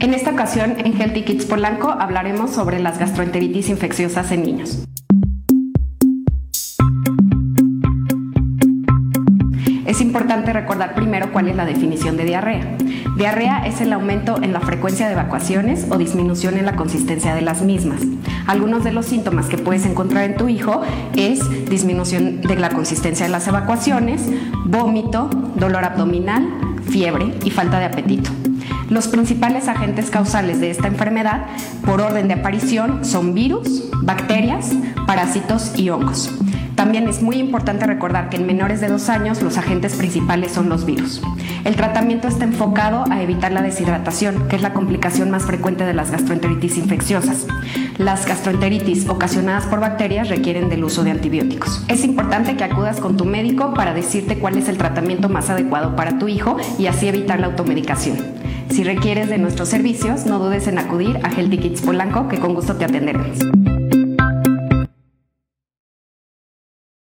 En esta ocasión, en Healthy Kids Polanco hablaremos sobre las gastroenteritis infecciosas en niños. Es importante recordar primero cuál es la definición de diarrea. Diarrea es el aumento en la frecuencia de evacuaciones o disminución en la consistencia de las mismas. Algunos de los síntomas que puedes encontrar en tu hijo es disminución de la consistencia de las evacuaciones, vómito, dolor abdominal, fiebre y falta de apetito. Los principales agentes causales de esta enfermedad, por orden de aparición, son virus, bacterias, parásitos y hongos. También es muy importante recordar que en menores de dos años los agentes principales son los virus. El tratamiento está enfocado a evitar la deshidratación, que es la complicación más frecuente de las gastroenteritis infecciosas. Las gastroenteritis ocasionadas por bacterias requieren del uso de antibióticos. Es importante que acudas con tu médico para decirte cuál es el tratamiento más adecuado para tu hijo y así evitar la automedicación. Si requieres de nuestros servicios, no dudes en acudir a Healthy Kids Polanco, que con gusto te atenderemos.